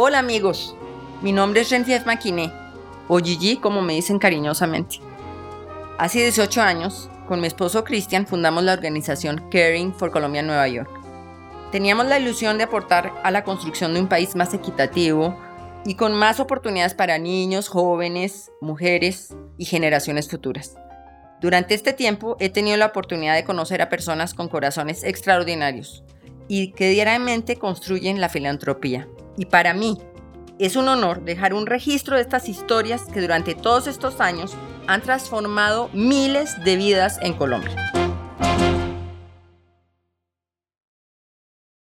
Hola amigos, mi nombre es Renfief Maquiné, o Gigi como me dicen cariñosamente. Hace 18 años, con mi esposo Cristian fundamos la organización Caring for Colombia Nueva York. Teníamos la ilusión de aportar a la construcción de un país más equitativo y con más oportunidades para niños, jóvenes, mujeres y generaciones futuras. Durante este tiempo he tenido la oportunidad de conocer a personas con corazones extraordinarios y que diariamente construyen la filantropía. Y para mí, es un honor dejar un registro de estas historias que durante todos estos años han transformado miles de vidas en Colombia.